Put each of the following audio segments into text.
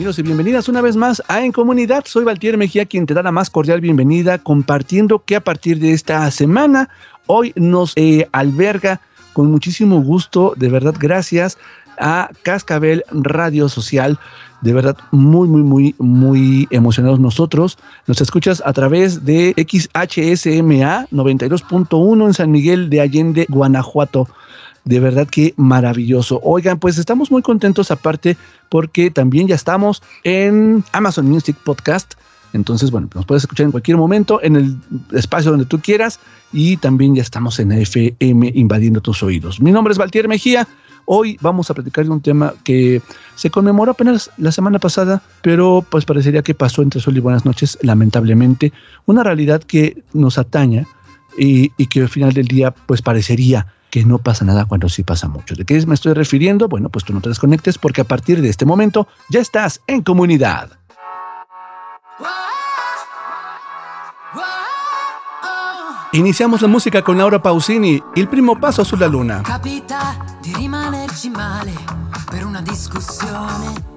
Bienvenidos y bienvenidas una vez más a En Comunidad. Soy Valtier Mejía, quien te da la más cordial bienvenida, compartiendo que a partir de esta semana, hoy nos eh, alberga con muchísimo gusto, de verdad, gracias a Cascabel Radio Social. De verdad, muy, muy, muy, muy emocionados nosotros. Nos escuchas a través de XHSMA 92.1 en San Miguel de Allende, Guanajuato. De verdad que maravilloso. Oigan, pues estamos muy contentos aparte porque también ya estamos en Amazon Music Podcast. Entonces, bueno, nos puedes escuchar en cualquier momento, en el espacio donde tú quieras, y también ya estamos en FM invadiendo tus oídos. Mi nombre es Valtier Mejía. Hoy vamos a platicar de un tema que se conmemoró apenas la semana pasada, pero pues parecería que pasó entre sol y buenas noches, lamentablemente. Una realidad que nos ataña y, y que al final del día, pues parecería que no pasa nada cuando sí pasa mucho. ¿De qué me estoy refiriendo? Bueno, pues tú no te desconectes porque a partir de este momento ya estás en comunidad. Iniciamos la música con Laura Pausini, Il primo passo sulla luna. Capita di rimanerci male per una discussione,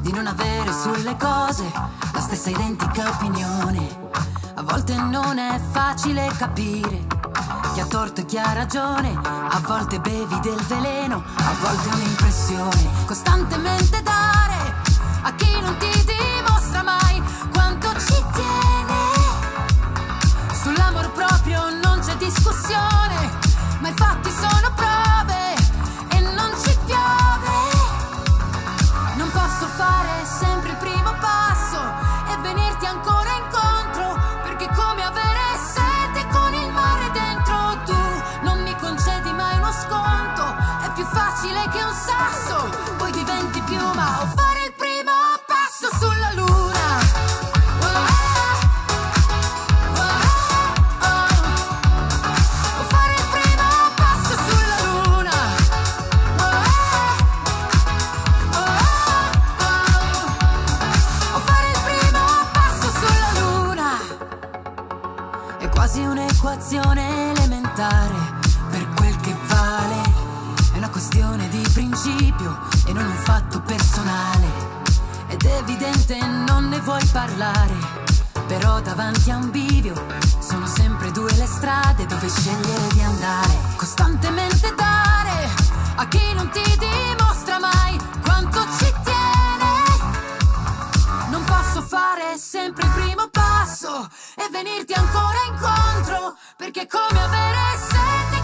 di non avere sulle cose la stessa identica opinione. A volte non è facile capire chi ha torto e chi ha ragione, a volte bevi del veleno, a volte un'impressione, costantemente dare a chi non ti dimostra mai quanto ci tiene. Sull'amor proprio non c'è discussione, ma i fatti sono questione di principio e non un fatto personale. Ed è evidente non ne vuoi parlare. Però davanti a un bivio sono sempre due le strade dove scegliere di andare. Costantemente dare a chi non ti dimostra mai quanto ci tiene. Non posso fare sempre il primo passo e venirti ancora incontro, perché è come avere sete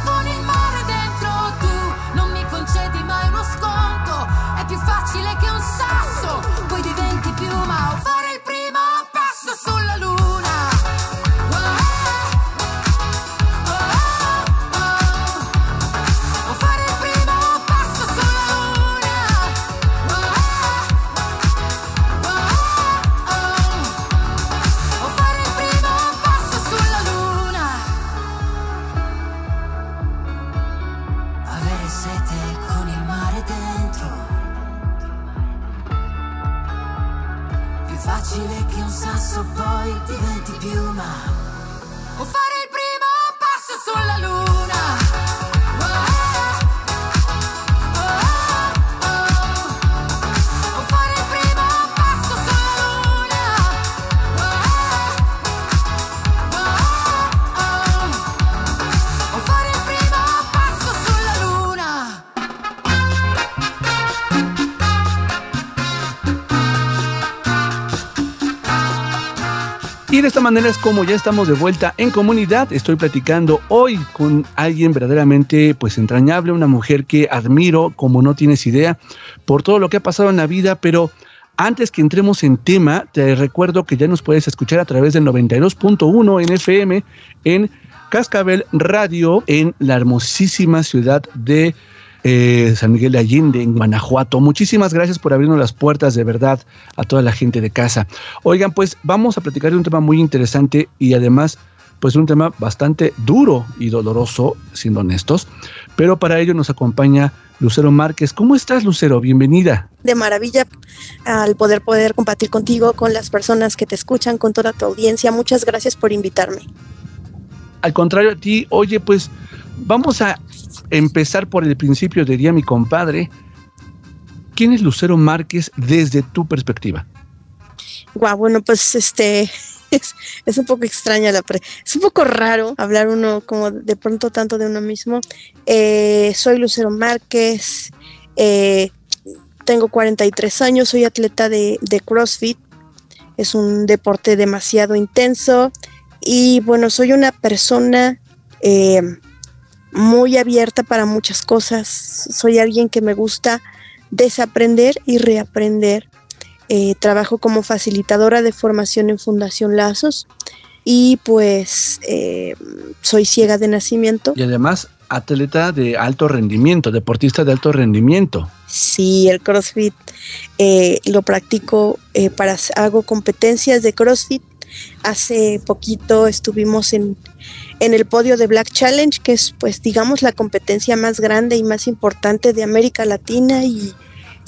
manera es como ya estamos de vuelta en comunidad. Estoy platicando hoy con alguien verdaderamente pues entrañable, una mujer que admiro como no tienes idea por todo lo que ha pasado en la vida, pero antes que entremos en tema, te recuerdo que ya nos puedes escuchar a través del 92.1 en FM en Cascabel Radio en la hermosísima ciudad de eh, San Miguel de Allende, en Guanajuato. Muchísimas gracias por abrirnos las puertas de verdad a toda la gente de casa. Oigan, pues vamos a platicar de un tema muy interesante y además, pues un tema bastante duro y doloroso, siendo honestos. Pero para ello nos acompaña Lucero Márquez. ¿Cómo estás, Lucero? Bienvenida. De maravilla al poder poder compartir contigo, con las personas que te escuchan, con toda tu audiencia. Muchas gracias por invitarme. Al contrario a ti, oye, pues vamos a empezar por el principio, diría mi compadre. ¿Quién es Lucero Márquez desde tu perspectiva? Guau, bueno, pues este es, un poco extraña la es un poco raro hablar uno como de pronto tanto de uno mismo. Eh, soy Lucero Márquez, eh, tengo 43 años, soy atleta de, de CrossFit. Es un deporte demasiado intenso y bueno, soy una persona eh, muy abierta para muchas cosas. Soy alguien que me gusta desaprender y reaprender. Eh, trabajo como facilitadora de formación en Fundación Lazos y pues eh, soy ciega de nacimiento. Y además atleta de alto rendimiento, deportista de alto rendimiento. Sí, el CrossFit eh, lo practico para hago competencias de CrossFit. Hace poquito estuvimos en en el podio de Black Challenge, que es pues digamos la competencia más grande y más importante de América Latina y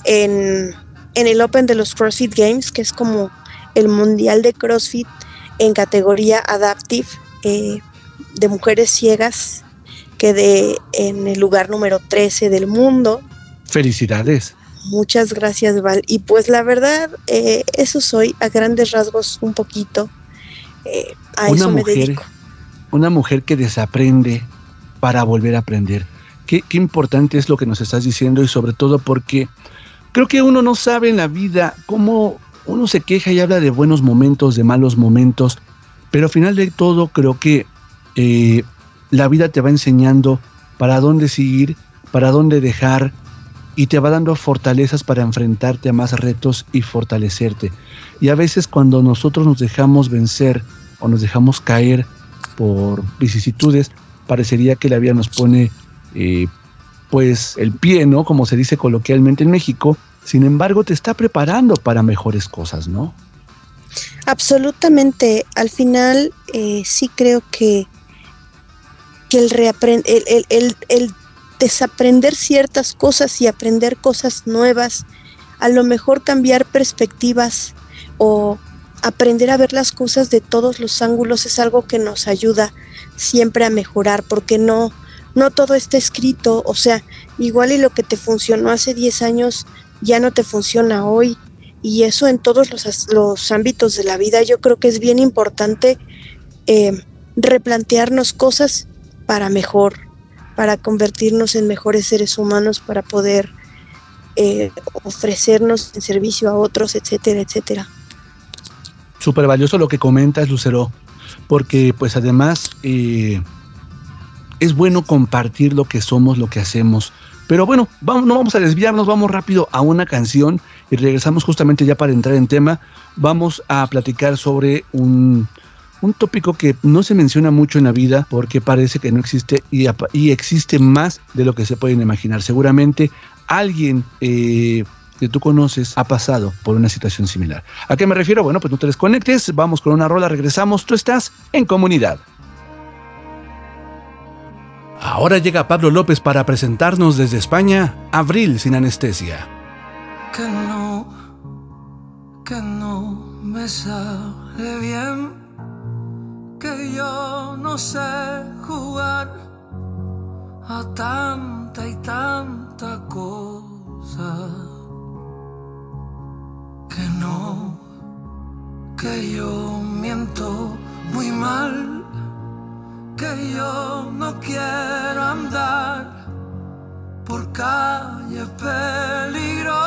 en, el Open de los CrossFit Games, que es como el mundial de CrossFit en categoría Adaptive eh, de mujeres ciegas, quedé en el lugar número 13 del mundo. Felicidades. Muchas gracias, Val. Y pues la verdad, eh, eso soy a grandes rasgos un poquito. Eh, a eso me dedico una mujer que desaprende para volver a aprender. Qué, importante es lo que nos estás diciendo y sobre todo porque creo que uno no sabe en la vida cómo uno se queja y habla de buenos momentos, de malos momentos, pero al final de todo creo que eh, la vida te va enseñando para dónde seguir, para dónde dejar y te va dando fortalezas para enfrentarte a más retos y fortalecerte. Y a veces cuando nosotros nos dejamos vencer o nos dejamos caer, por vicisitudes, parecería que la vida nos pone eh, pues el pie, ¿no? Como se dice coloquialmente en México. Sin embargo, te está preparando para mejores cosas, ¿no? Absolutamente. Al final, eh, sí creo que, que el, el, el, el, desaprender ciertas cosas y aprender cosas nuevas, a lo mejor cambiar perspectivas o aprender a ver las cosas de todos los ángulos es algo que nos ayuda siempre a mejorar, porque no, no todo está escrito, o sea, igual y lo que te funcionó hace 10 años ya no te funciona hoy, y eso en todos los, los ámbitos de la vida, yo creo que es bien importante eh, replantearnos cosas para mejor, para convertirnos en mejores seres humanos, para poder eh, ofrecernos en servicio a otros, etcétera, etcétera súper valioso lo que comentas, Lucero, porque pues además eh, es bueno compartir lo que somos, lo que hacemos. Pero bueno, vamos, no vamos a desviarnos, vamos rápido a una canción y regresamos justamente ya para entrar en tema. Vamos a platicar sobre un, un tópico que no se menciona mucho en la vida porque parece que no existe y, y existe más de lo que se pueden imaginar. Seguramente alguien eh, que tú conoces ha pasado por una situación similar. ¿A qué me refiero? Bueno, pues no te desconectes, vamos con una rola, regresamos, tú estás en comunidad. Ahora llega Pablo López para presentarnos desde España Abril sin anestesia. Que no, que no me sale bien, que yo no sé jugar a tanta y tanta cosa que no, que yo miento muy mal, que yo no quiero andar por calles peligrosas,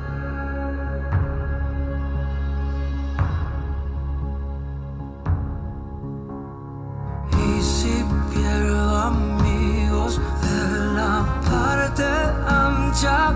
Amigos de la parte ancha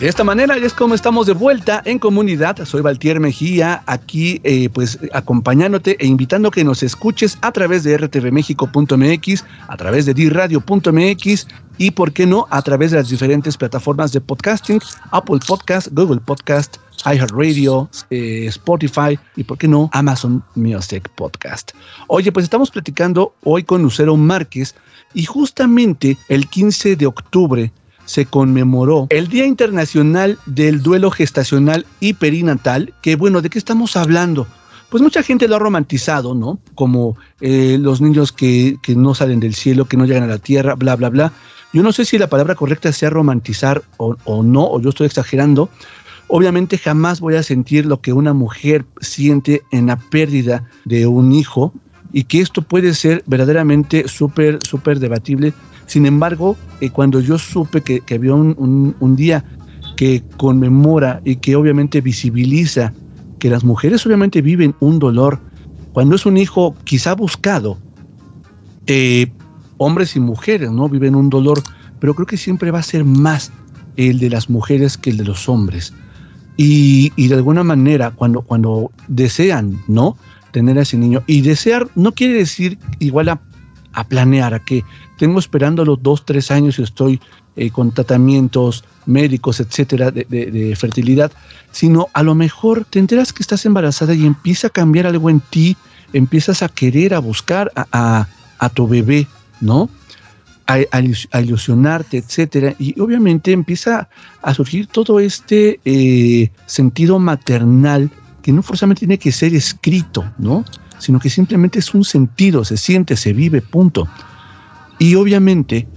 De esta manera es como estamos de vuelta en comunidad. Soy Valtier Mejía, aquí eh, pues acompañándote e invitando a que nos escuches a través de rtvmexico.mx, a través de diradio.mx y, por qué no, a través de las diferentes plataformas de podcasting, Apple Podcast, Google Podcast, iHeartRadio, eh, Spotify y, por qué no, Amazon Music Podcast. Oye, pues estamos platicando hoy con Lucero Márquez y justamente el 15 de octubre se conmemoró el Día Internacional del Duelo Gestacional y Perinatal, que bueno, ¿de qué estamos hablando? Pues mucha gente lo ha romantizado, ¿no? Como eh, los niños que, que, no salen del cielo, que no llegan a la tierra, bla, bla, bla. Yo no sé si la palabra correcta sea romantizar o, o no, o yo estoy exagerando. Obviamente jamás voy a sentir lo que una mujer siente en la pérdida de un hijo y que esto puede ser verdaderamente súper, súper debatible sin embargo, eh, cuando yo supe que, había un, día que conmemora y que obviamente visibiliza que las mujeres obviamente viven un dolor, cuando es un hijo quizá buscado, eh, hombres y mujeres, ¿no? Viven un dolor, pero creo que siempre va a ser más el de las mujeres que el de los hombres. Y, y de alguna manera, cuando, cuando desean, ¿no? Tener a ese niño. Y desear no quiere decir igual a, a planear, a que tengo esperando los dos, tres años y estoy eh, con tratamientos médicos, etcétera, de, fertilidad, sino a lo mejor te enteras que estás embarazada y empieza a cambiar algo en ti, empiezas a querer, a buscar a, a, tu bebé, ¿no? a, a ilusionarte, etcétera, y obviamente empieza a surgir todo este eh, sentido maternal que no forzosamente tiene que ser escrito, ¿no? Sino que simplemente es un sentido, se siente, se vive, punto. Y obviamente,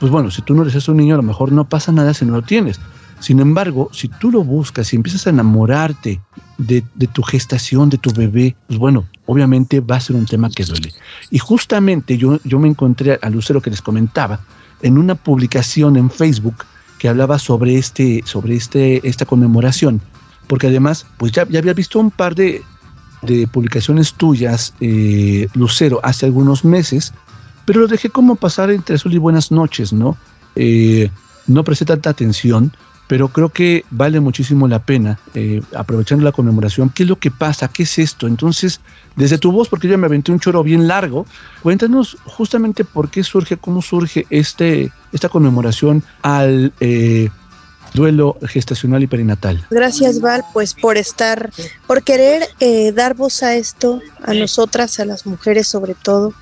pues bueno, si tú no eres un niño, a lo mejor no pasa nada si no lo tienes. Sin embargo, si tú lo buscas y empiezas a enamorarte de, tu gestación, de tu bebé, pues bueno, obviamente va a ser un tema que duele. Y justamente yo, yo me encontré a Lucero que les comentaba en una publicación en Facebook que hablaba sobre, este, sobre este, esta conmemoración, porque además, pues ya, ya había visto un par de, de publicaciones tuyas, eh, Lucero, hace algunos meses, pero lo dejé como pasar entre azul y buenas noches, ¿no? Eh, no presté tanta atención pero creo que vale muchísimo la pena, eh, aprovechando la conmemoración, qué es lo que pasa, qué es esto. Entonces, desde tu voz, porque yo me aventé un choro bien largo, cuéntanos justamente por qué surge, cómo surge este, esta conmemoración al eh, duelo gestacional y perinatal. Gracias, Val, pues por estar, por querer eh, dar voz a esto, a nosotras, a las mujeres sobre todo,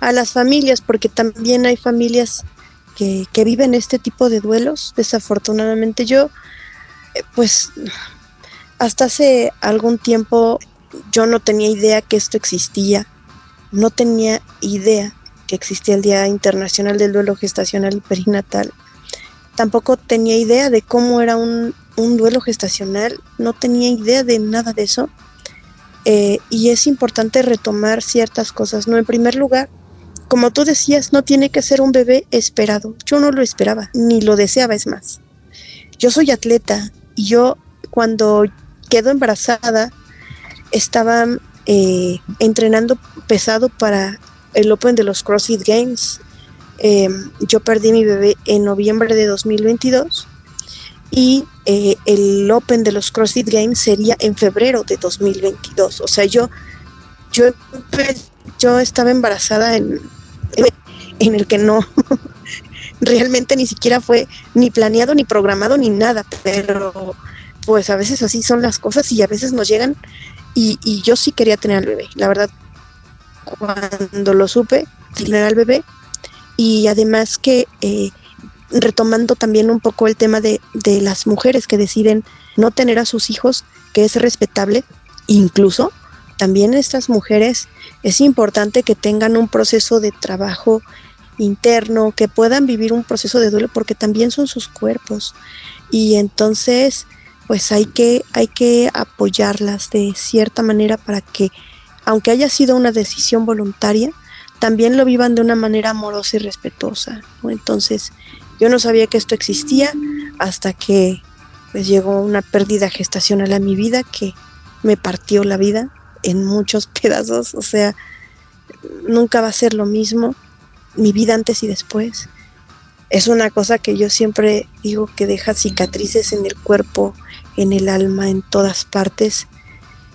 a las familias, porque también hay familias que, viven este tipo de duelos. Desafortunadamente yo, eh, pues hasta hace algún tiempo yo no tenía idea que esto existía, no tenía idea que existía el Día Internacional del Duelo Gestacional y Perinatal. Tampoco tenía idea de cómo era un, duelo gestacional, no tenía idea de nada de eso. Eh, y es importante retomar ciertas cosas, ¿no? En primer lugar, como tú decías, no tiene que ser un bebé esperado. Yo no lo esperaba, ni lo deseaba, es más. Yo soy atleta y yo cuando quedo embarazada estaba eh, entrenando pesado para el Open de los CrossFit Games. Em, yo perdí mi bebé en noviembre de 2022 y eh, el Open de los CrossFit Games sería en febrero de 2022. O sea, yo, yo, yo estaba embarazada en, en el que no, realmente ni siquiera fue ni planeado, ni programado, ni nada, pero pues a veces así son las cosas y a veces nos llegan y, yo sí quería tener al bebé, la verdad, cuando lo supe, tener al bebé y además que eh, retomando también un poco el tema de, de las mujeres que deciden no tener a sus hijos, que es respetable, incluso también estas mujeres es importante que tengan un proceso de trabajo interno, que puedan vivir un proceso de duelo porque también son sus cuerpos. Y entonces, pues hay que, hay que apoyarlas de cierta manera para que, aunque haya sido una decisión voluntaria, también lo vivan de una manera amorosa y respetuosa. Entonces, yo no sabía que esto existía hasta que pues llegó una pérdida gestacional a mi vida que me partió la vida en muchos pedazos, o sea, nunca va a ser lo mismo mi vida antes y después. Es una cosa que yo siempre digo que deja cicatrices en el cuerpo, en el alma, en todas partes.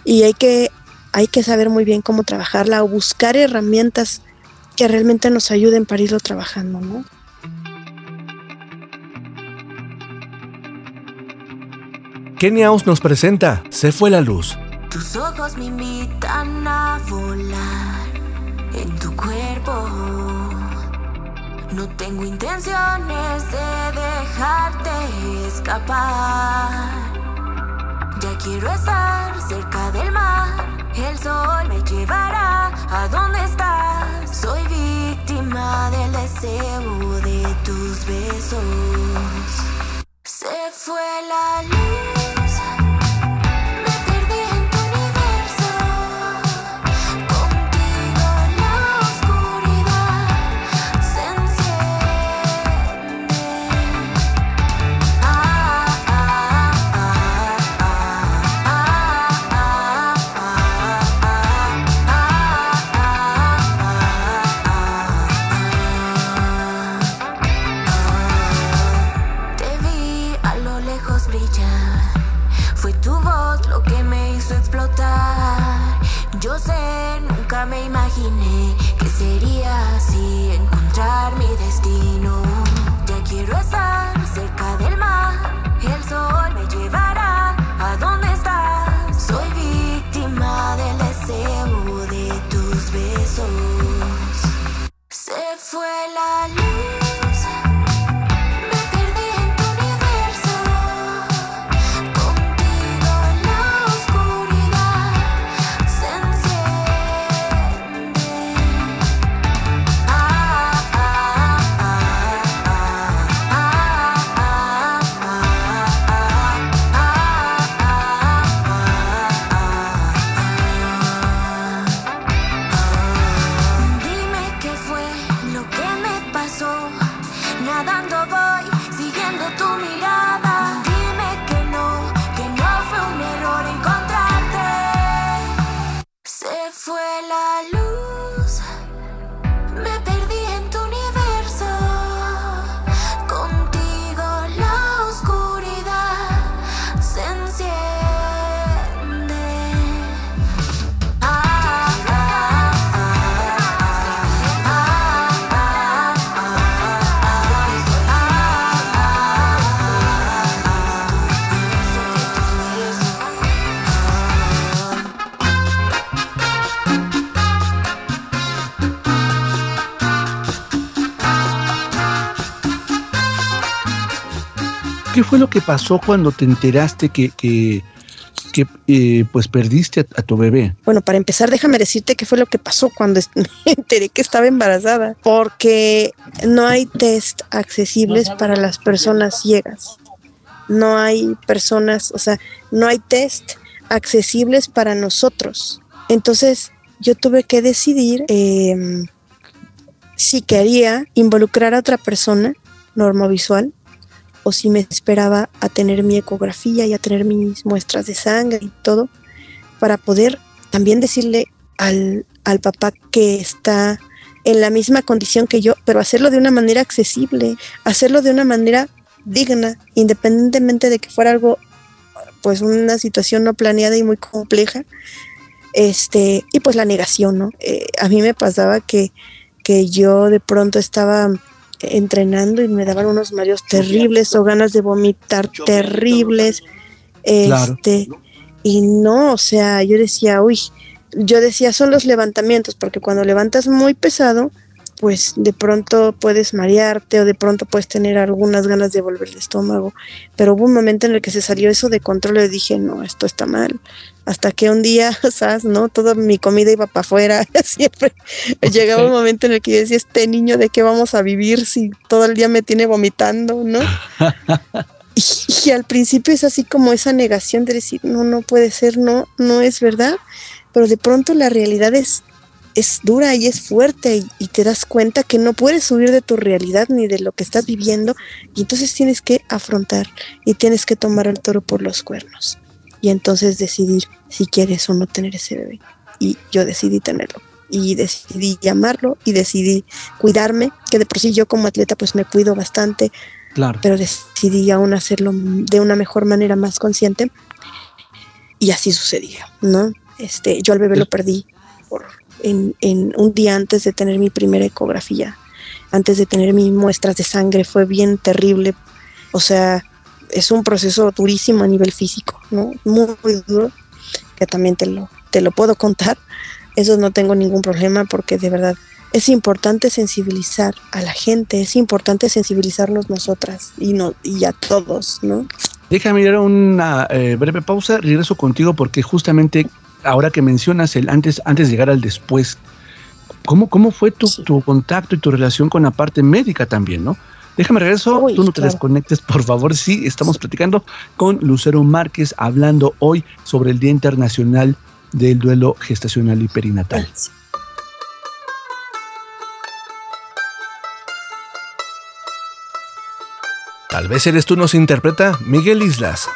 Y hay que, hay que saber muy bien cómo trabajarla o buscar herramientas que realmente nos ayuden para irlo trabajando, ¿no? Keniaus nos presenta Se fue la luz tus ojos me invitan a volar en tu cuerpo. No tengo intenciones de dejarte escapar. Ya quiero estar cerca del mar. El sol me llevará a donde estás. Del deseo de tus besos. Fue lo que pasó cuando te enteraste que, que, eh, pues perdiste a, tu bebé? Bueno, para empezar, déjame decirte qué fue lo que pasó cuando me enteré que estaba embarazada, porque no hay test accesibles para las personas ciegas. No hay personas, o sea, no hay test accesibles para nosotros. Entonces, yo tuve que decidir em, si quería involucrar a otra persona normovisual o si me esperaba a tener mi ecografía y a tener mis muestras de sangre y todo para poder también decirle al, al papá que está en la misma condición que yo, pero hacerlo de una manera accesible, hacerlo de una manera digna, independientemente de que fuera algo, pues una situación no planeada y muy compleja. Este, y pues la negación, ¿no? Eh, a mí me pasaba que, que yo de pronto estaba entrenando y me daban unos mareos terribles o ganas de vomitar terribles. Claro. Este, y no, o sea, yo decía, uy, yo decía, son los levantamientos, porque cuando levantas muy pesado, pues de pronto puedes marearte o de pronto puedes tener algunas ganas de volver el estómago. Pero hubo un momento en el que se salió eso de control y dije, no, esto está mal. Hasta que un día, ¿sabes? ¿No? Toda mi comida iba para afuera. Siempre llegaba un momento en el que yo decía, este niño, ¿de qué vamos a vivir si todo el día me tiene vomitando, ¿no? Y, y al principio es así como esa negación de decir, no, no puede ser, no, no es verdad. Pero de pronto la realidad es, es dura y es fuerte y, y te das cuenta que no puedes huir de tu realidad ni de lo que estás viviendo y entonces tienes que afrontar y tienes que tomar el toro por los cuernos y entonces decidir si quieres o no tener ese bebé. Y yo decidí tenerlo y decidí llamarlo y decidí cuidarme, que de por sí yo como atleta pues me cuido bastante, Claro. pero decidí aún hacerlo de una mejor manera, más consciente. Y así sucedía, ¿no? Este, yo al bebé lo perdí en, en un día antes de tener mi primera ecografía, antes de tener mis muestras de sangre, fue bien terrible. O sea, es un proceso durísimo a nivel físico, ¿no? Muy, muy duro, que también te lo, te lo puedo contar. Eso no tengo ningún problema porque de verdad es importante sensibilizar a la gente, es importante sensibilizarnos nosotras y, no, y a todos, ¿no? Déjame ir a una eh, breve pausa, regreso contigo porque justamente ahora que mencionas el antes, antes de llegar al después, ¿cómo, cómo fue tu, Sí. tu contacto y tu relación con la parte médica también, no? Déjame regreso, Uy, tú no te desconectes, por favor. Sí, estamos platicando con Lucero Márquez, hablando hoy sobre el Día Internacional del Duelo Gestacional y Perinatal. Tal vez eres tú, nos interpreta Miguel Islas.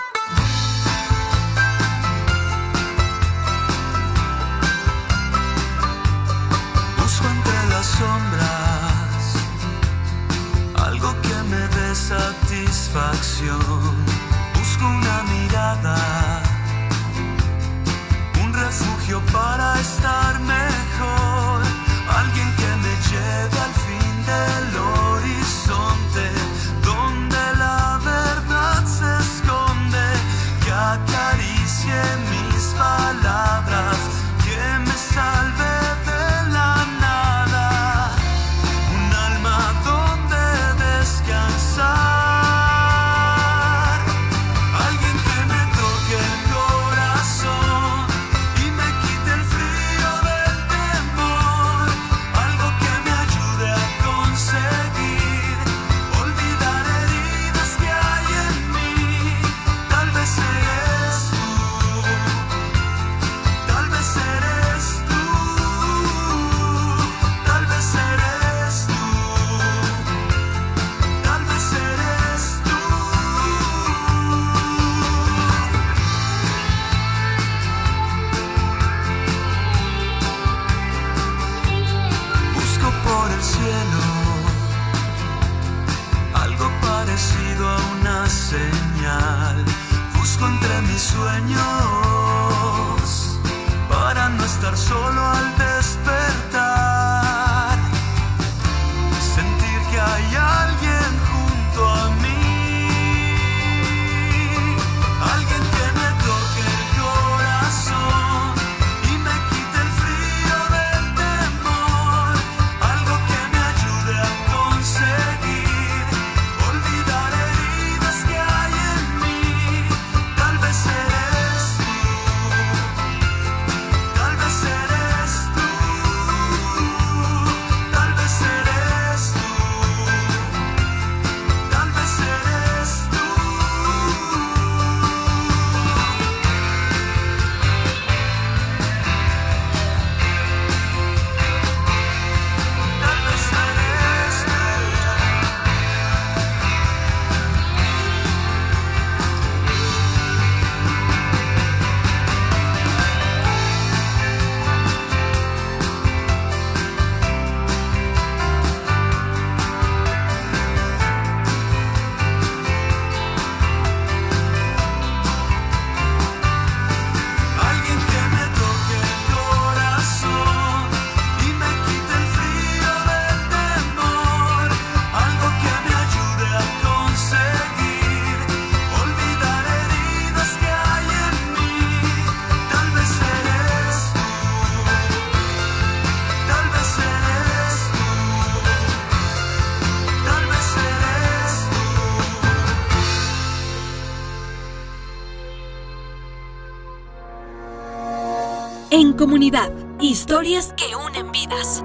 Historias que unen vidas.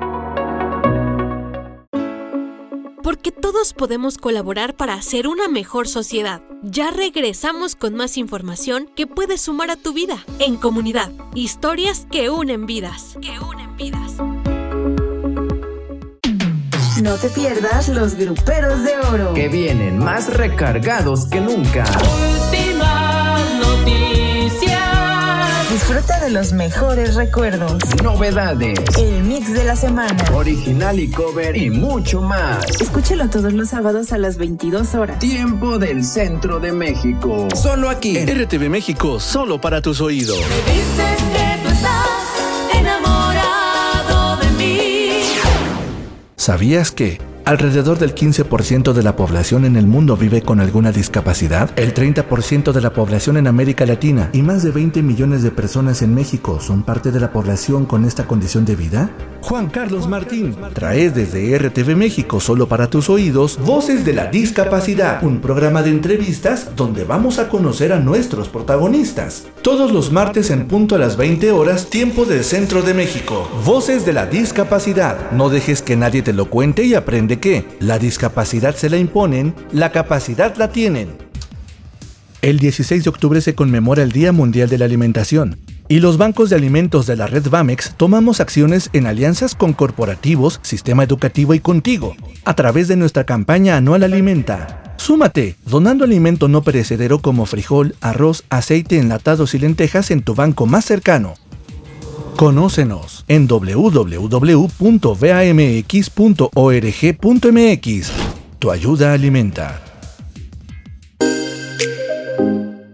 Porque todos podemos colaborar para hacer una mejor sociedad. Ya regresamos con más información que puedes sumar a tu vida. En comunidad, historias que unen vidas. Que unen vidas. No te pierdas los gruperos de oro. Que vienen más recargados que nunca. Disfruta de los mejores recuerdos. Novedades. El mix de la semana. Original y cover y mucho más. Escúchalo todos los sábados a las 22 horas. Tiempo del centro de México. Solo aquí. En RTV México, solo para tus oídos. Me dices que tú estás enamorado de mí. ¿Sabías que alrededor del 15% de la población en el mundo vive con alguna discapacidad? El 30% de la población en América Latina y más de 20 millones de personas en México son parte de la población con esta condición de vida? Juan Carlos Martín trae desde RTV México solo para tus oídos Voces de la Discapacidad, un programa de entrevistas donde vamos a conocer a nuestros protagonistas. Todos los martes en punto a las 20 horas, tiempo del centro de México. Voces de la Discapacidad. No dejes que nadie te lo cuente y aprende que la discapacidad se la imponen, la capacidad la tienen. El 16 de octubre se conmemora el Día Mundial de la Alimentación. Y los bancos de alimentos de la red Bamex tomamos acciones en alianzas con corporativos, sistema educativo y contigo, a través de nuestra campaña anual Alimenta. Súmate, donando alimento no perecedero como frijol, arroz, aceite, enlatados y lentejas en tu banco más cercano. Conócenos en www.vamx.org.mx. Tu ayuda alimenta.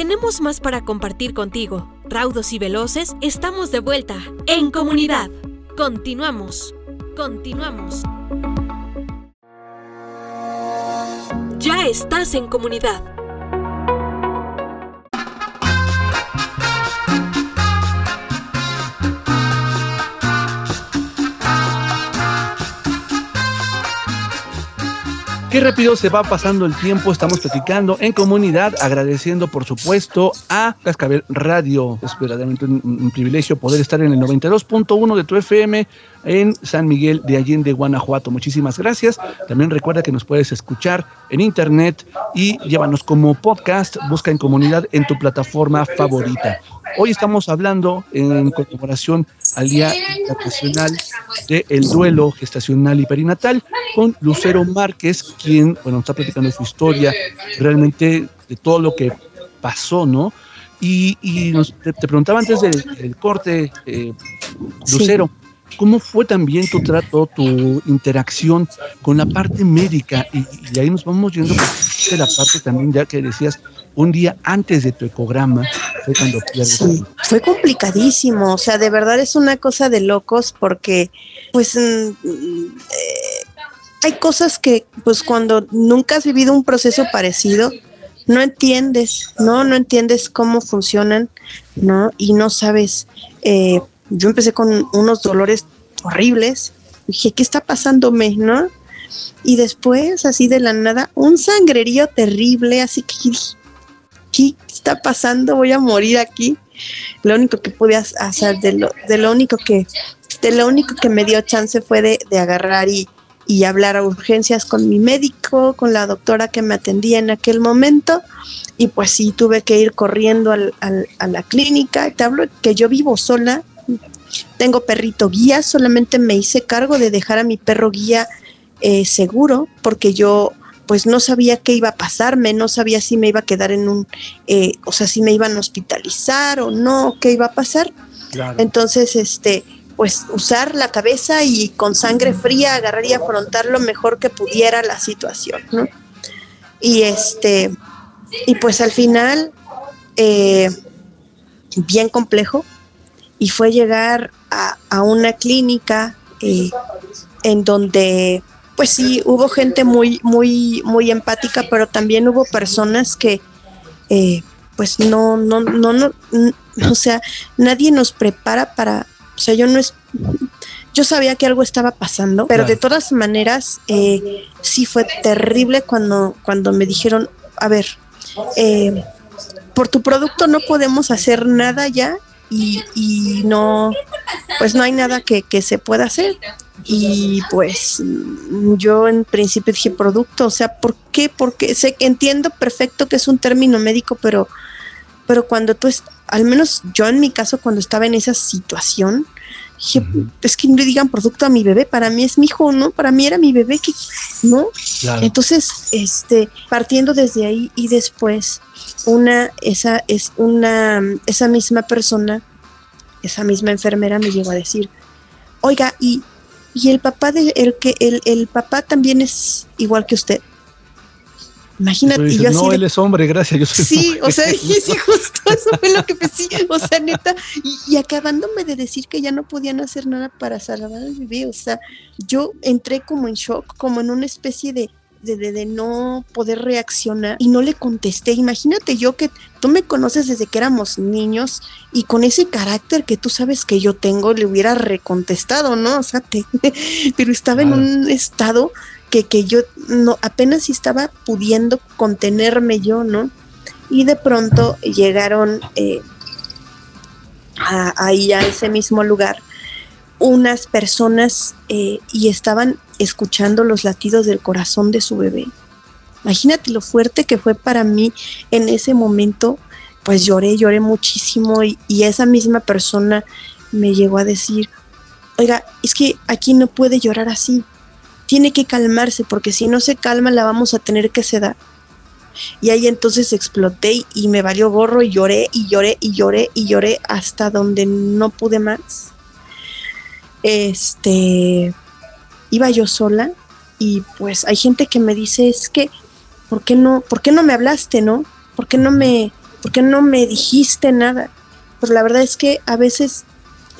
Tenemos más para compartir contigo. Raudos y veloces, estamos de vuelta. En comunidad. Continuamos. Continuamos. Ya estás en comunidad. Qué rápido se va pasando el tiempo, estamos platicando en comunidad, agradeciendo por supuesto a Cascabel Radio. Es verdaderamente un, un privilegio poder estar en el 92.1 de tu FM en San Miguel de Allende, Guanajuato. Muchísimas gracias. También recuerda que nos puedes escuchar en internet y llévanos como podcast, busca en comunidad en tu plataforma favorita. Hoy estamos hablando en conmemoración al Día Internacional del Duelo Gestacional y Perinatal con Lucero Márquez, quien, bueno, está platicando su historia realmente de todo lo que pasó, ¿no? Y, y nos, te, te, preguntaba antes del, del corte, eh, Lucero, sí. ¿cómo fue también tu trato, tu interacción con la parte médica? Y, y ahí nos vamos yendo de la parte también, ya que decías, un día antes de tu ecograma fue cuando pierdes. Sí, fue complicadísimo, o sea, de verdad es una cosa de locos porque, pues, eh, hay cosas que, pues, cuando nunca has vivido un proceso parecido, no entiendes, ¿no? No entiendes cómo funcionan, ¿no? Y no sabes, eh, yo empecé con unos dolores horribles, dije, ¿qué está pasándome, no? Y después, así de la nada, un sangrerío terrible, así que ¿qué está pasando? Voy a morir aquí. Lo único que pude hacer, de lo, de lo único que, de lo único que me dio chance fue de, agarrar y, y hablar a urgencias con mi médico, con la doctora que me atendía en aquel momento, y pues sí, tuve que ir corriendo a la clínica. Te hablo que yo vivo sola, tengo perrito guía, solamente me hice cargo de dejar a mi perro guía eh, seguro, porque yo pues no sabía qué iba a pasarme, no sabía si me iba a quedar en un, eh, o sea, si me iban a hospitalizar o no, qué iba a pasar. Claro. Entonces, este, pues usar la cabeza y con sangre fría agarrar y afrontar lo mejor que pudiera la situación, ¿no? Y este, y pues al final, eh, bien complejo, y fue llegar a, a una clínica eh, en donde pues sí hubo gente muy muy muy empática pero también hubo personas que eh, pues no no no no o sea nadie nos prepara para o sea yo no es yo sabía que algo estaba pasando pero de todas maneras eh, sí fue terrible cuando cuando me dijeron a ver eh, por tu producto no podemos hacer nada ya y, y no, pues no hay nada que, que se pueda hacer. Y pues yo en principio dije producto, o sea, ¿por qué? Porque sé, entiendo perfecto que es un término médico, pero, pero cuando tú, al menos yo en mi caso, cuando estaba en esa situación, dije, es que no le digan producto a mi bebé, para mí es mi hijo, ¿no? Para mí era mi bebé, que, ¿no? Claro. Entonces, este, partiendo desde ahí y después, una, esa es una, esa misma persona, esa misma enfermera me llegó a decir, oiga, y, y el papá de, el que, el, el papá también es igual que usted. Imagínate, dices, yo así no, de- él es hombre, gracias, yo soy Sí, mujer". o sea, y sí, justo eso fue lo que pensé, o sea, neta, y, y acabándome de decir que ya no podían hacer nada para salvar al bebé, o sea, yo entré como en shock, como en una especie de, de, de, de no poder reaccionar y no le contesté. Imagínate yo que tú me conoces desde que éramos niños y con ese carácter que tú sabes que yo tengo, le hubiera recontestado, ¿no? O sea, te- pero estaba en un estado que, que yo no apenas estaba pudiendo contenerme yo, ¿no? Y de pronto llegaron eh, a- ahí a ese mismo lugar unas personas eh, y estaban escuchando los latidos del corazón de su bebé. Imagínate lo fuerte que fue para mí en ese momento, pues lloré, lloré muchísimo y, y esa misma persona me llegó a decir, oiga, es que aquí no puede llorar así, tiene que calmarse porque si no se calma la vamos a tener que sedar. Y ahí entonces exploté y, me valió gorro y lloré y lloré y lloré y lloré hasta donde no pude más. Este, iba yo sola y pues hay gente que me dice es que, ¿por qué no, por qué no me hablaste, no? ¿Por qué no me, por qué no me dijiste nada? Pero la verdad es que a veces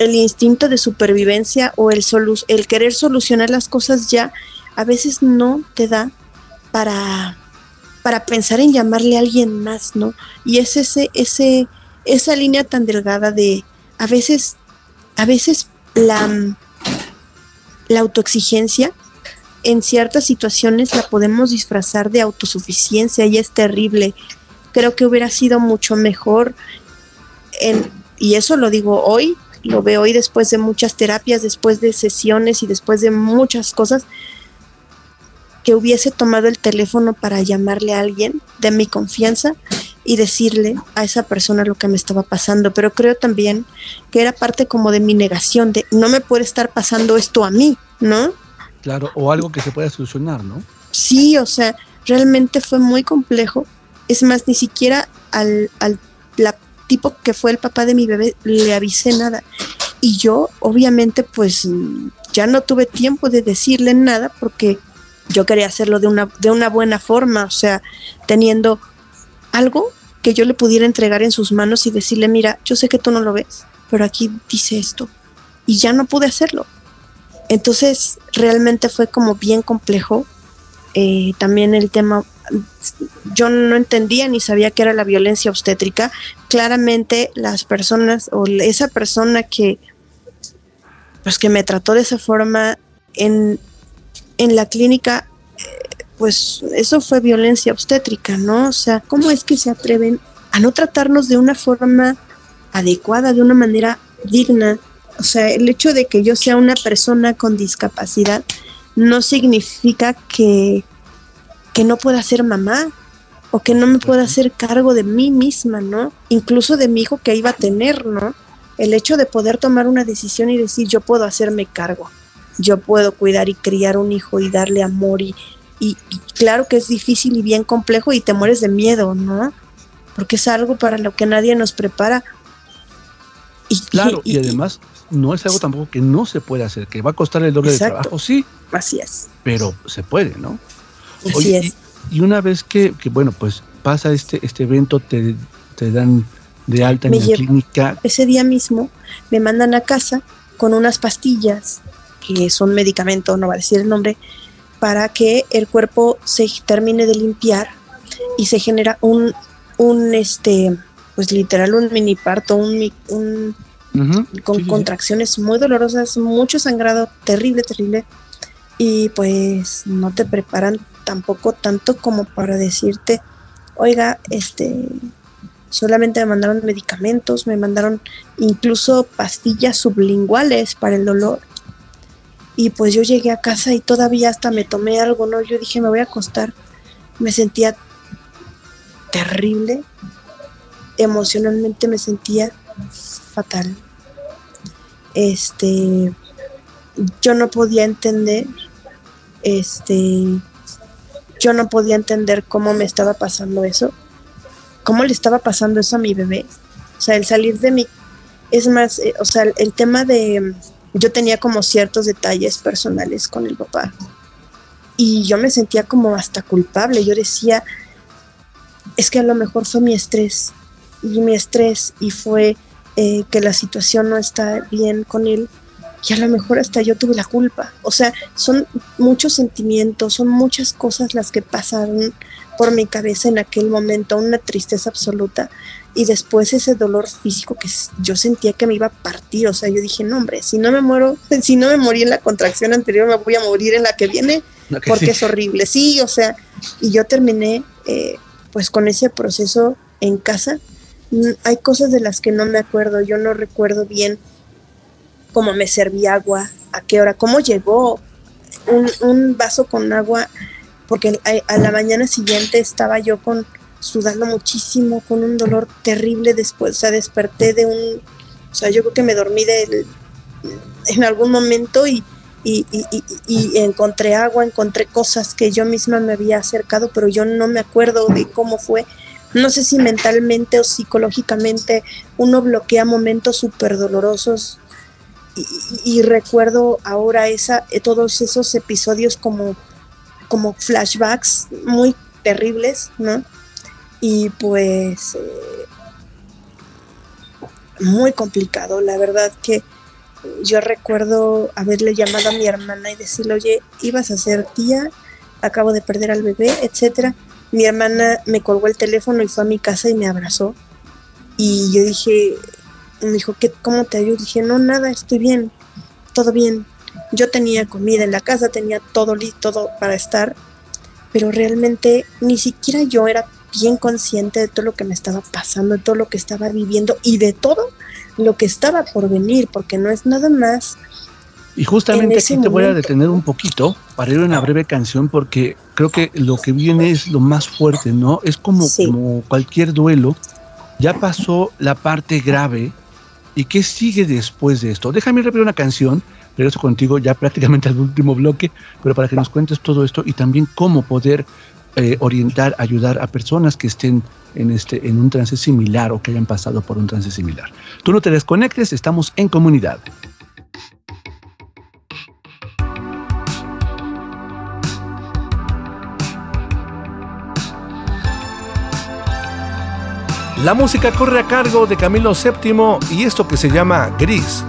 el instinto de supervivencia o el, solu- el querer solucionar las cosas ya, a veces no te da para, para pensar en llamarle a alguien más, ¿no? Y es ese, ese, esa línea tan delgada de a veces, a veces la, la autoexigencia en ciertas situaciones la podemos disfrazar de autosuficiencia y es terrible. Creo que hubiera sido mucho mejor en, y eso lo digo hoy, lo veo hoy después de muchas terapias, después de sesiones y después de muchas cosas, que hubiese tomado el teléfono para llamarle a alguien de mi confianza y decirle a esa persona lo que me estaba pasando. Pero creo también que era parte como de mi negación, de no me puede estar pasando esto a mí, ¿no? Claro, o algo que se pueda solucionar, ¿no? Sí, o sea, realmente fue muy complejo. Es más, ni siquiera al, al la tipo que fue el papá de mi bebé le avisé nada. Y yo, obviamente, pues mm, ya no tuve tiempo de decirle nada porque yo quería hacerlo de una, de una buena forma, o sea, teniendo algo que yo le pudiera entregar en sus manos y decirle, mira, yo sé que tú no lo ves, pero aquí dice esto. Y ya no pude hacerlo. Entonces, realmente fue como bien complejo. Eh, también el tema, yo no entendía ni sabía qué era la violencia obstétrica. Claramente las personas o esa persona que, pues que me trató de esa forma en, en la clínica, eh, pues eso fue violencia obstétrica, ¿no? O sea, ¿cómo es que se atreven a no tratarnos de una forma adecuada, de una manera digna? O sea, el hecho de que yo sea una persona con discapacidad no significa que, que no pueda ser mamá o que no me pueda hacer cargo de mí misma, ¿no? Incluso de mi hijo que iba a tener, ¿no? El hecho de poder tomar una decisión y decir yo puedo hacerme cargo, yo puedo cuidar y criar un hijo y darle amor y, y, y claro que es difícil y bien complejo y te mueres de miedo, ¿no? Porque es algo para lo que nadie nos prepara. Y, Claro, y, además no es algo tampoco que no se puede hacer, que va a costar el doble Exacto. de trabajo, sí, Así es. pero se puede, ¿no? Así Oye, es. Y, y una vez que, que, bueno, pues pasa este, este evento, te, te dan de alta en Me la llevo- clínica, Ese día mismo me mandan a casa con unas pastillas, que son medicamentos, no va a decir el nombre, para que el cuerpo se termine de limpiar y se genera un, un este, pues literal un mini parto, un, un con contracciones muy dolorosas, mucho sangrado, terrible, terrible. Y pues no te preparan tampoco tanto como para decirte, oiga, este, solamente me mandaron medicamentos, me mandaron incluso pastillas sublinguales para el dolor. Y pues yo llegué a casa y todavía hasta me tomé algo, ¿no? Yo dije, me voy a acostar. Me sentía terrible. Emocionalmente me sentía fatal. Este, yo no podía entender, este, yo no podía entender cómo me estaba pasando eso, cómo le estaba pasando eso a mi bebé. O sea, el salir de mi, es más, eh, o sea, el, tema de, yo tenía como ciertos detalles personales con el papá y yo me sentía como hasta culpable. Yo decía, es que a lo mejor fue mi estrés y mi estrés y fue eh, que la situación no está bien con él y a lo mejor hasta yo tuve la culpa. O sea, son muchos sentimientos, son muchas cosas las que pasaron por mi cabeza en aquel momento, una tristeza absoluta y después ese dolor físico que yo sentía que me iba a partir, o sea, yo dije, no hombre, si no me muero, si no me morí en la contracción anterior, me voy a morir en la que viene, No, que porque sí. es horrible, sí, o sea, y yo terminé eh, pues con ese proceso en casa. Mm, Hay cosas de las que no me acuerdo, yo no recuerdo bien cómo me serví agua, a qué hora, cómo llegó un, un vaso con agua, porque a, a la mañana siguiente estaba yo con sudando muchísimo, con un dolor terrible después, o sea, desperté de un, o sea, yo creo que me dormí del- en algún momento y, y- y- y encontré agua, encontré cosas que yo misma me había acercado, pero yo no me acuerdo de cómo fue. No sé si mentalmente o psicológicamente uno bloquea momentos súper dolorosos y, recuerdo ahora esa, eh, todos esos episodios como, como flashbacks muy terribles, ¿no? Y pues eh, muy complicado, la verdad que yo recuerdo haberle llamado a mi hermana y decirle, oye, ibas a ser tía, acabo de perder al bebé, etcétera. Mi hermana me colgó el teléfono y fue a mi casa y me abrazó. Y yo dije, me dijo, ¿qué, ¿cómo te ayudo? Dije, no, nada, estoy bien, todo bien. Yo tenía comida en la casa, tenía todo listo todo para estar, pero realmente ni siquiera yo era bien consciente de todo lo que me estaba pasando, de todo lo que estaba viviendo y de todo lo que estaba por venir, porque no es nada más Y justamente En aquí te voy a detener un poquito para ir a una breve canción porque creo que lo que viene es lo más fuerte, ¿no? Es como, como cualquier duelo, ya pasó la parte grave y qué sigue después de esto. Déjame repetir una canción, regreso contigo ya prácticamente al último bloque, pero para que nos cuentes todo esto y también cómo poder eh, orientar, ayudar a personas que estén en, este, en un trance similar o que hayan pasado por un trance similar. Tú no te desconectes, estamos en comunidad. La música corre a cargo de Camilo VII y esto que se llama Gris.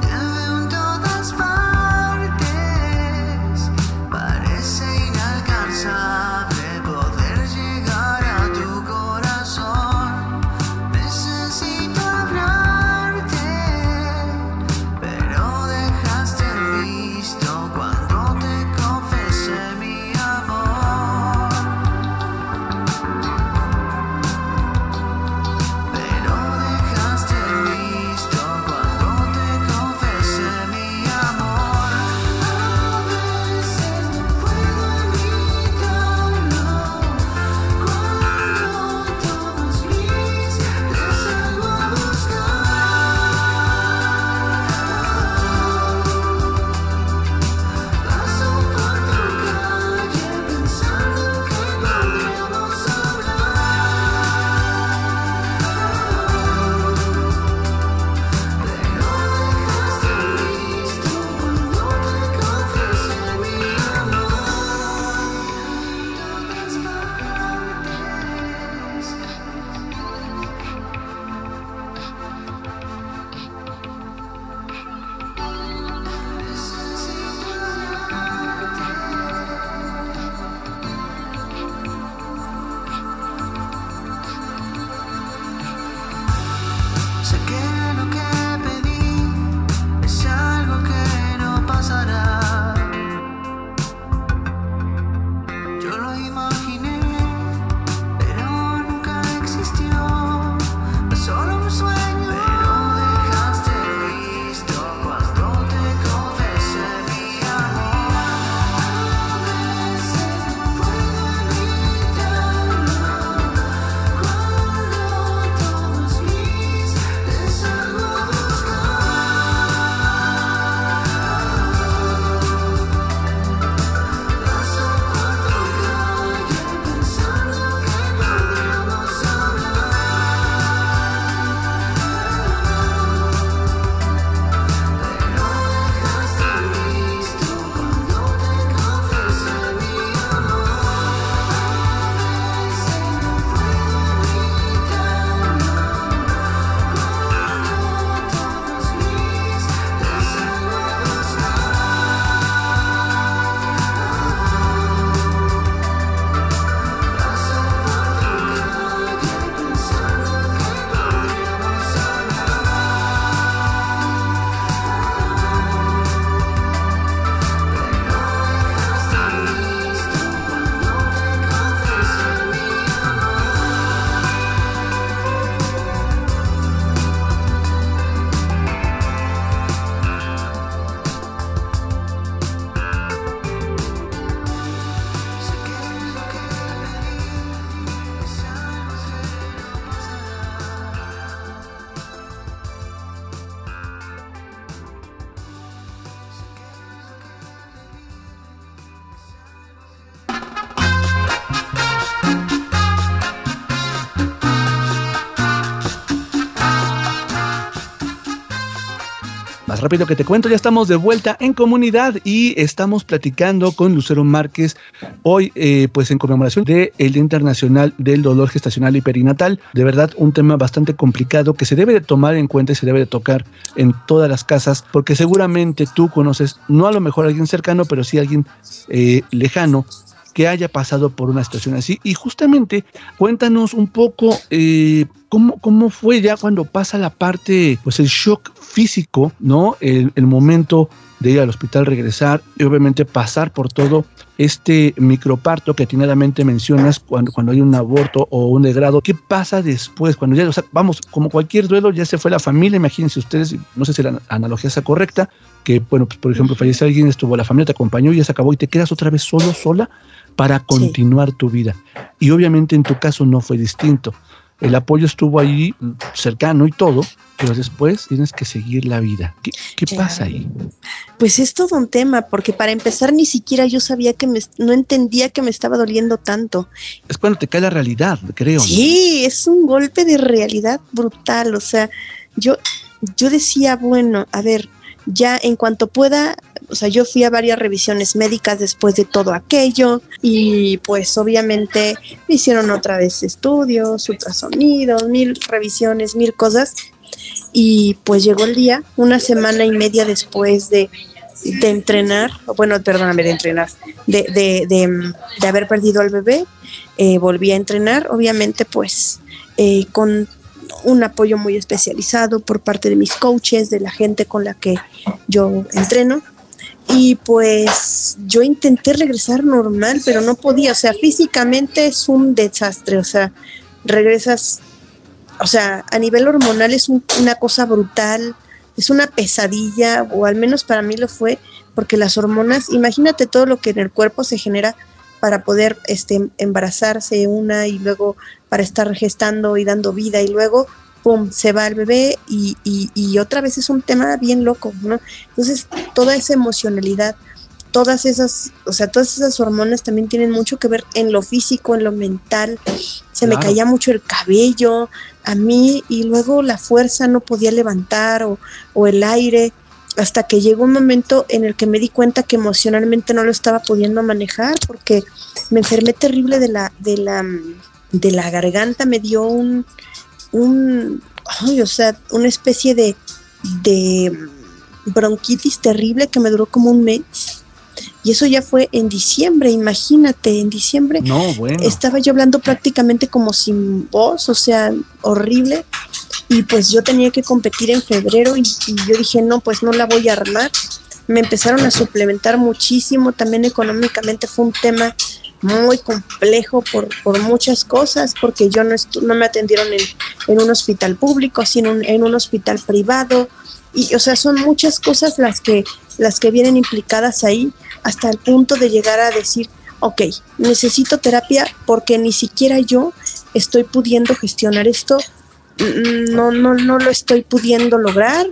Más rápido que te cuento, ya estamos de vuelta en comunidad y estamos platicando con Lucero Márquez hoy, eh, pues en conmemoración del Día Internacional del Dolor Gestacional y Perinatal. De verdad, un tema bastante complicado que se debe de tomar en cuenta y se debe de tocar en todas las casas, porque seguramente tú conoces, no a lo mejor a alguien cercano, pero sí a alguien eh, lejano que haya pasado por una situación así. Y justamente cuéntanos un poco eh, cómo, cómo fue ya cuando pasa la parte, pues el shock físico, ¿no? El, el momento de ir al hospital, regresar y obviamente pasar por todo este microparto que atinadamente mencionas cuando, cuando hay un aborto o un degrado. ¿Qué pasa después? Cuando ya, o sea, vamos, como cualquier duelo, ya se fue la familia, imagínense ustedes, no sé si la analogía sea correcta, que bueno, pues por ejemplo, fallece alguien, estuvo la familia, te acompañó y ya se acabó y te quedas otra vez solo, sola para continuar tu vida. Y obviamente en tu caso no fue distinto. El apoyo estuvo ahí cercano y todo, pero después tienes que seguir la vida. ¿Qué, qué Claro. pasa ahí? Pues es todo un tema, porque para empezar ni siquiera yo sabía que me, no entendía que me estaba doliendo tanto. Es cuando te cae la realidad, creo. ¿no? Sí, es un golpe de realidad brutal. O sea, yo, yo decía, bueno, a ver, ya en cuanto pueda, o sea, yo fui a varias revisiones médicas después de todo aquello y pues obviamente me hicieron otra vez estudios, ultrasonidos, mil revisiones, mil cosas. Y pues llegó el día, una semana y media después de, de entrenar, bueno, perdóname, de entrenar, de, de, de, de haber perdido al bebé, eh, volví a entrenar, obviamente pues eh, con un apoyo muy especializado por parte de mis coaches, de la gente con la que yo entreno. Y pues yo intenté regresar normal, pero no podía. O sea, físicamente es un desastre. O sea, regresas, o sea, a nivel hormonal es un- una cosa brutal, es una pesadilla, o al menos para mí lo fue, porque las hormonas, imagínate todo lo que en el cuerpo se genera para poder este, embarazarse una y luego para estar gestando y dando vida y luego, ¡pum!, se va el bebé y, y, y otra vez es un tema bien loco, ¿no? Entonces, toda esa emocionalidad, todas esas, o sea, todas esas hormonas también tienen mucho que ver en lo físico, en lo mental. Se me caía mucho el cabello a mí y luego la fuerza no podía levantar o, o el aire hasta que llegó un momento en el que me di cuenta que emocionalmente no lo estaba pudiendo manejar porque me enfermé terrible de la de la de la garganta me dio un un ay, o sea una especie de de bronquitis terrible que me duró como un mes y eso ya fue en diciembre imagínate en diciembre No, bueno. estaba yo hablando prácticamente como sin voz, o sea, horrible. y pues yo tenía que competir en febrero y, y yo dije, no, pues no la voy a armar. Me empezaron a suplementar muchísimo, también económicamente fue un tema muy complejo por, por muchas cosas, porque yo no, no me atendieron en, en un hospital público, sino en, en un hospital privado. Y, o sea, son muchas cosas las que, las que vienen implicadas ahí, hasta el punto de llegar a decir, ok, necesito terapia porque ni siquiera yo estoy pudiendo gestionar esto, mm, no, no, no lo estoy pudiendo lograr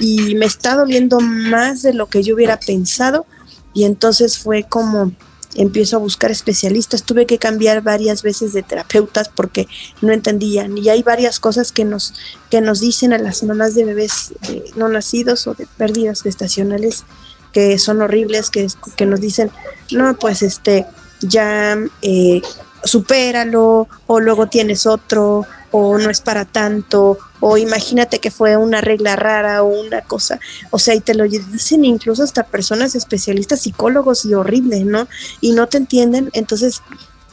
y me está doliendo más de lo que yo hubiera pensado. Y entonces fue como empiezo a buscar especialistas. Tuve que cambiar varias veces de terapeutas porque no entendían. Y hay varias cosas que nos, que nos dicen a las mamás de bebés no nacidos o de pérdidas gestacionales que son horribles, que, que nos dicen, no, pues este, ya eh, supéralo, o luego tienes otro, o no es para tanto, o imagínate que fue una regla rara o una cosa, o sea, y te lo dicen incluso hasta personas especialistas, psicólogos y horrible, ¿no? Y no te entienden, entonces,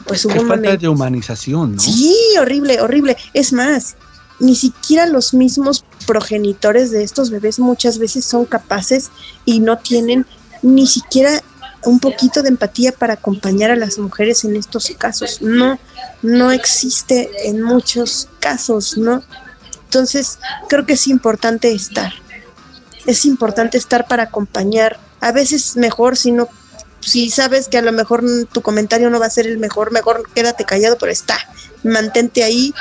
pues hubo un falta momento. de humanización, ¿no? Sí, horrible, horrible. Es más, ni siquiera los mismos progenitores de estos bebés muchas veces son capaces y no tienen ni siquiera un poquito de empatía para acompañar a las mujeres en estos casos. No, no existe en muchos casos, ¿no? Entonces, creo que es importante estar. Es importante estar para acompañar. A veces mejor si no si sabes que a lo mejor tu comentario no va a ser el mejor, mejor quédate callado, pero está. Mantente ahí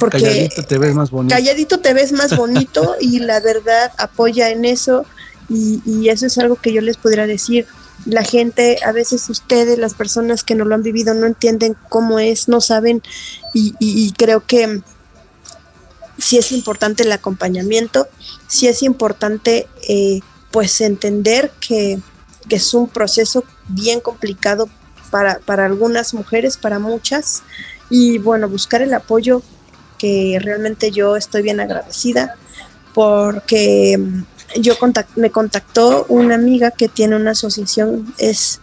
porque Calladito te ves más bonito. calladito te ves más bonito y la verdad apoya en eso y, y eso es algo que yo les podría decir. La gente, a veces ustedes, las personas que no lo han vivido, no entienden cómo es, no saben y, y- y creo que sí es importante el acompañamiento, sí es importante eh, pues entender que, que es un proceso bien complicado para, para algunas mujeres, para muchas, y bueno, buscar el apoyo que realmente yo estoy bien agradecida porque mm, yo me contactó una amiga que tiene una asociación, es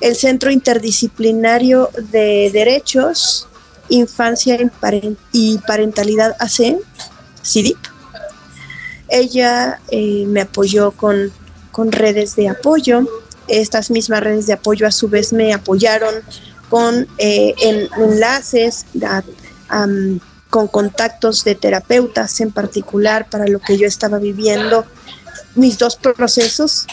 el Centro Interdisciplinario de Derechos, Infancia y Paren- y Parentalidad AC, CIDIP. Ella eh, me apoyó con, con redes de apoyo. Estas mismas redes de apoyo a su vez me apoyaron con eh, en- enlaces con contactos de terapeutas en particular para lo que yo estaba viviendo. Mis dos procesos,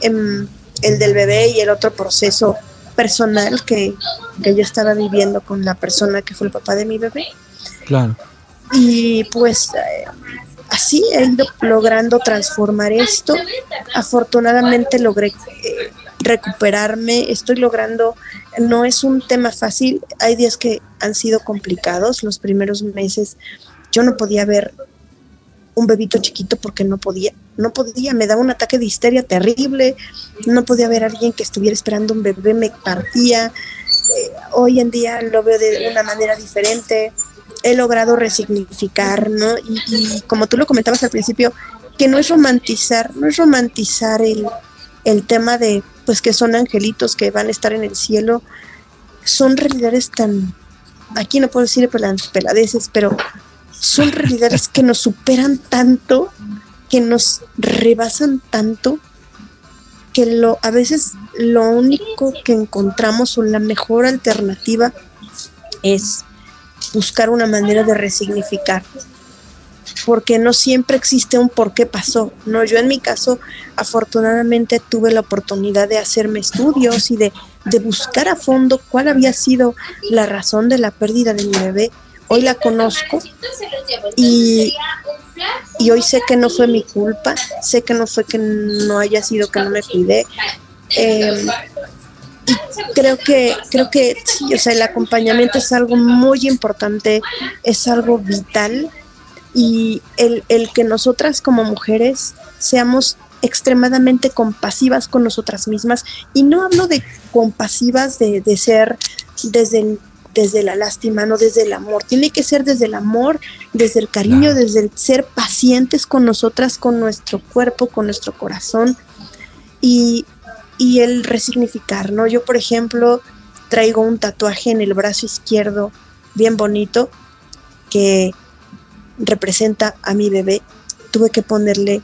em, el del bebé y el otro proceso personal que, que yo estaba viviendo con la persona que fue el papá de mi bebé. Claro. Y pues eh, así he ido logrando transformar esto. Afortunadamente logré eh, recuperarme, estoy logrando, no es un tema fácil, hay días que han sido complicados, los primeros meses yo no podía ver un bebito chiquito porque no podía, no podía, me daba un ataque de histeria terrible, no podía ver a alguien que estuviera esperando un bebé, me partía. Eh, hoy en día lo veo de una manera diferente, he logrado resignificar, ¿no? Y, como tú lo comentabas al principio, que no es romantizar, no es romantizar el, el tema de, pues que son angelitos que van a estar en el cielo, son realidades tan, aquí no puedo decir pelan- peladeces, pero son realidades que nos superan tanto, que nos rebasan tanto, que lo, a veces lo único que encontramos o la mejor alternativa es buscar una manera de resignificar porque no siempre existe un por qué pasó. No, yo en mi caso, afortunadamente tuve la oportunidad de hacerme estudios y de, de buscar a fondo cuál había sido la razón de la pérdida de mi bebé. Hoy la conozco y, y hoy sé que no fue mi culpa, sé que no fue que no haya sido que no me cuidé. Y creo que creo que sí, o sea, el acompañamiento es algo muy importante, es algo vital y el, el que nosotras como mujeres seamos extremadamente compasivas con nosotras mismas y no hablo de compasivas de, de ser desde desde la lástima, no desde el amor, tiene que ser desde el amor, desde el cariño, desde el ser pacientes con nosotras, con nuestro cuerpo, con nuestro corazón y, y el resignificar, ¿no? Yo, por ejemplo, traigo un tatuaje en el brazo izquierdo bien bonito que representa a mi bebé, tuve que ponerle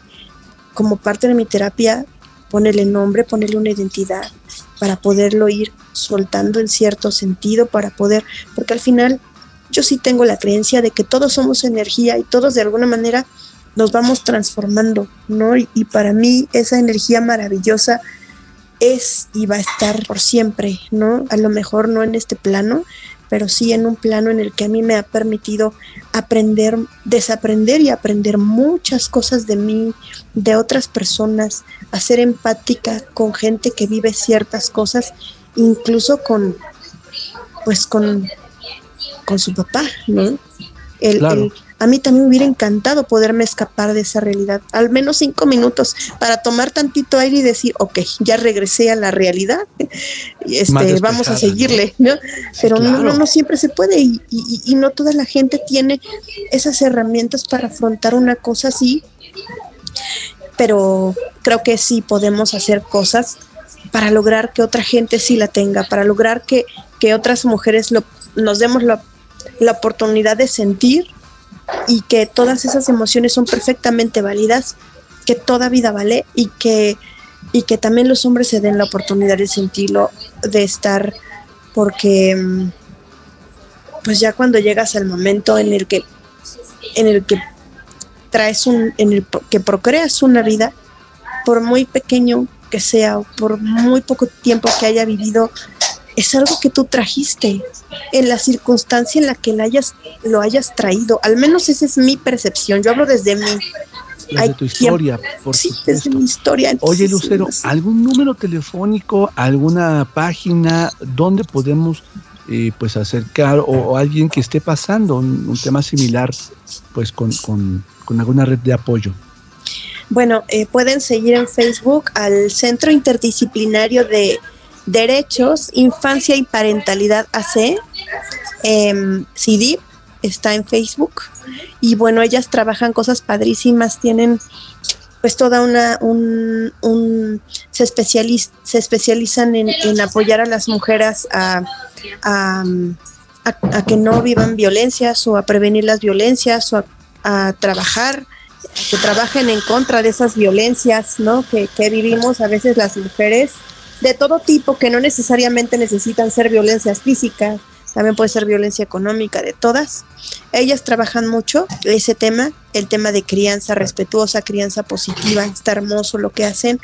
como parte de mi terapia, ponerle nombre, ponerle una identidad para poderlo ir soltando en cierto sentido, para poder, porque al final yo sí tengo la creencia de que todos somos energía y todos de alguna manera nos vamos transformando, ¿no? Y, y para mí esa energía maravillosa es y va a estar por siempre, ¿no? A lo mejor no en este plano, pero sí en un plano en el que a mí me ha permitido aprender, desaprender y aprender muchas cosas de mí, de otras personas, a ser empática con gente que vive ciertas cosas, incluso con, pues con, con su papá, ¿no? El, a mí también me hubiera encantado poderme escapar de esa realidad, al menos cinco minutos, para tomar tantito aire y decir, ok, ya regresé a la realidad, y este, vamos a seguirle, ¿no? Pero no, claro. no, no siempre se puede y, y- y no toda la gente tiene esas herramientas para afrontar una cosa así, pero creo que sí podemos hacer cosas para lograr que otra gente sí la tenga, para lograr que, que otras mujeres lo- nos demos la, la oportunidad de sentir y que todas esas emociones son perfectamente válidas, que toda vida vale y que, y que también los hombres se den la oportunidad de sentirlo, de estar, porque mm, pues ya cuando llegas al momento en el que en el que traes un en el que procreas una vida por muy pequeño que sea o por muy poco tiempo que haya vivido es algo que tú trajiste en la circunstancia en la que la hayas, lo hayas traído. Al menos esa es mi percepción. Yo hablo desde mí. Desde Hay tu historia, por sí, supuesto. desde mi historia. Oye, Lucero, ¿algún número telefónico, alguna página donde podemos eh, pues acercar o, o alguien que esté pasando un, un tema similar pues con, con- con alguna red de apoyo? Bueno, eh, pueden seguir en Facebook al Centro Interdisciplinario de Derechos, Infancia y Parentalidad AC, em, CIDIP, está en Facebook. Y bueno, ellas trabajan cosas padrísimas, tienen pues toda una, un, un- se, especializ- se especializan en, en apoyar a las mujeres a, a, a- a que no vivan violencias o a prevenir las violencias o a, a trabajar que trabajen en contra de esas violencias, ¿no? Que, que vivimos a veces las mujeres de todo tipo, que no necesariamente necesitan ser violencias físicas, también puede ser violencia económica, de todas. Ellas trabajan mucho ese tema, el tema de crianza respetuosa, crianza positiva, está hermoso lo que hacen.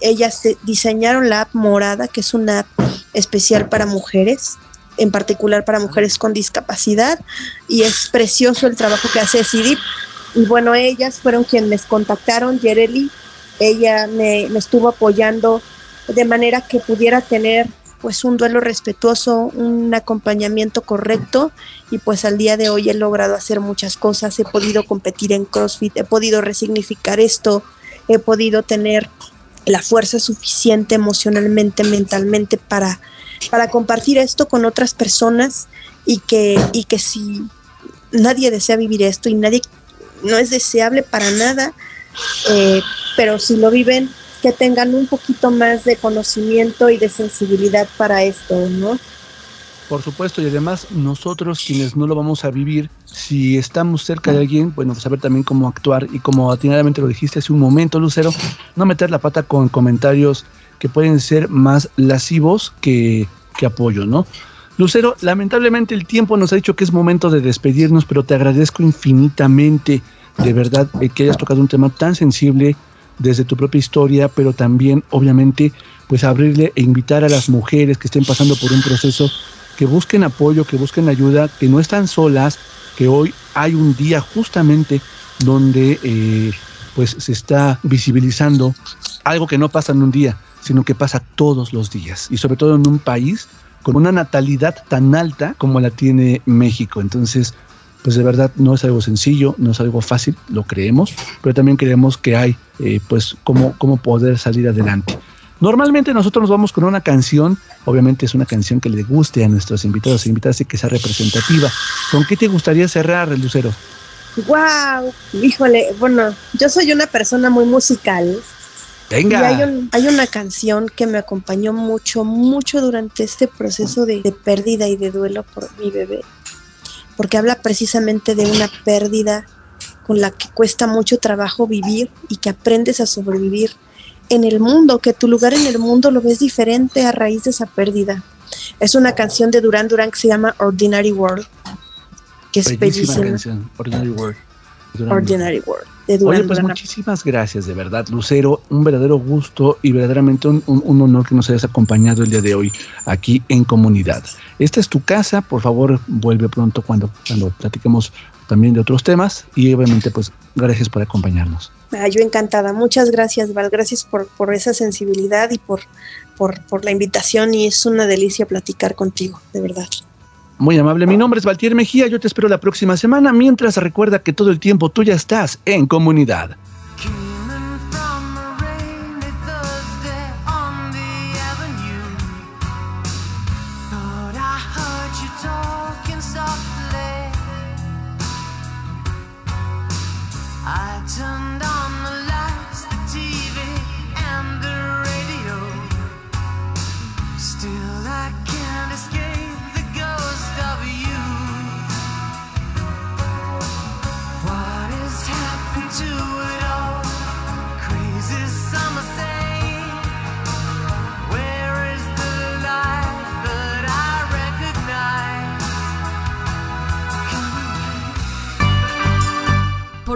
Ellas diseñaron la app Morada, que es una app especial para mujeres, en particular para mujeres con discapacidad, y es precioso el trabajo que hace CIDIP. Y bueno, ellas fueron quienes me contactaron, Yereli, ella me, me estuvo apoyando de manera que pudiera tener pues un duelo respetuoso, un acompañamiento correcto. Y pues al día de hoy he logrado hacer muchas cosas, he podido competir en CrossFit, he podido resignificar esto, he podido tener la fuerza suficiente emocionalmente, mentalmente para, para compartir esto con otras personas y que, y que si nadie desea vivir esto y nadie no es deseable para nada, eh, pero si lo viven, que tengan un poquito más de conocimiento y de sensibilidad para esto, ¿no? Por supuesto, y además nosotros quienes no lo vamos a vivir, si estamos cerca de alguien, bueno, pues saber también cómo actuar y como atinadamente lo dijiste hace un momento, Lucero, no meter la pata con comentarios que pueden ser más lascivos que, que apoyo, ¿no? Lucero, lamentablemente el tiempo nos ha dicho que es momento de despedirnos, pero te agradezco infinitamente, de verdad, eh, que hayas tocado un tema tan sensible desde tu propia historia, pero también, obviamente, pues abrirle e invitar a las mujeres que estén pasando por un proceso que busquen apoyo, que busquen ayuda, que no están solas, que hoy hay un día justamente donde eh, pues se está visibilizando algo que no pasa en un día, sino que pasa todos los días y sobre todo en un país con una natalidad tan alta como la tiene México. Entonces, pues de verdad no es algo sencillo, no es algo fácil, lo creemos, pero también creemos que hay eh, pues cómo, cómo poder salir adelante. Normalmente nosotros nos vamos con una canción, obviamente es una canción que le guste a nuestros invitados e invitadas y que sea representativa. ¿Con qué te gustaría cerrar, Lucero? ¡Wow! Híjole, bueno, yo soy una persona muy musical. Venga. Y hay, un- hay una canción que me acompañó mucho, mucho durante este proceso de, de pérdida y de duelo por mi bebé. Porque habla precisamente de una pérdida con la que cuesta mucho trabajo vivir y que aprendes a sobrevivir en el mundo, que tu lugar en el mundo lo ves diferente a raíz de esa pérdida. Es una canción de Duran Duran que se llama Ordinary World, que es Bellísima bellísima. canción, Ordinary World. Ordinary World, de Oye, pues muchísimas gracias, de verdad, Lucero. Un verdadero gusto y verdaderamente un, un- un honor que nos hayas acompañado el día de hoy aquí en comunidad. Esta es tu casa, por favor, vuelve pronto cuando, cuando platiquemos también de otros temas y obviamente, pues, gracias por acompañarnos. Ah, yo encantada. Muchas gracias, Val. Gracias por, por esa sensibilidad y por, por, por la invitación. Y es una delicia platicar contigo, de verdad. Muy amable, mi nombre es Valtier Mejía, yo te espero la próxima semana, mientras recuerda que todo el tiempo tú ya estás en comunidad.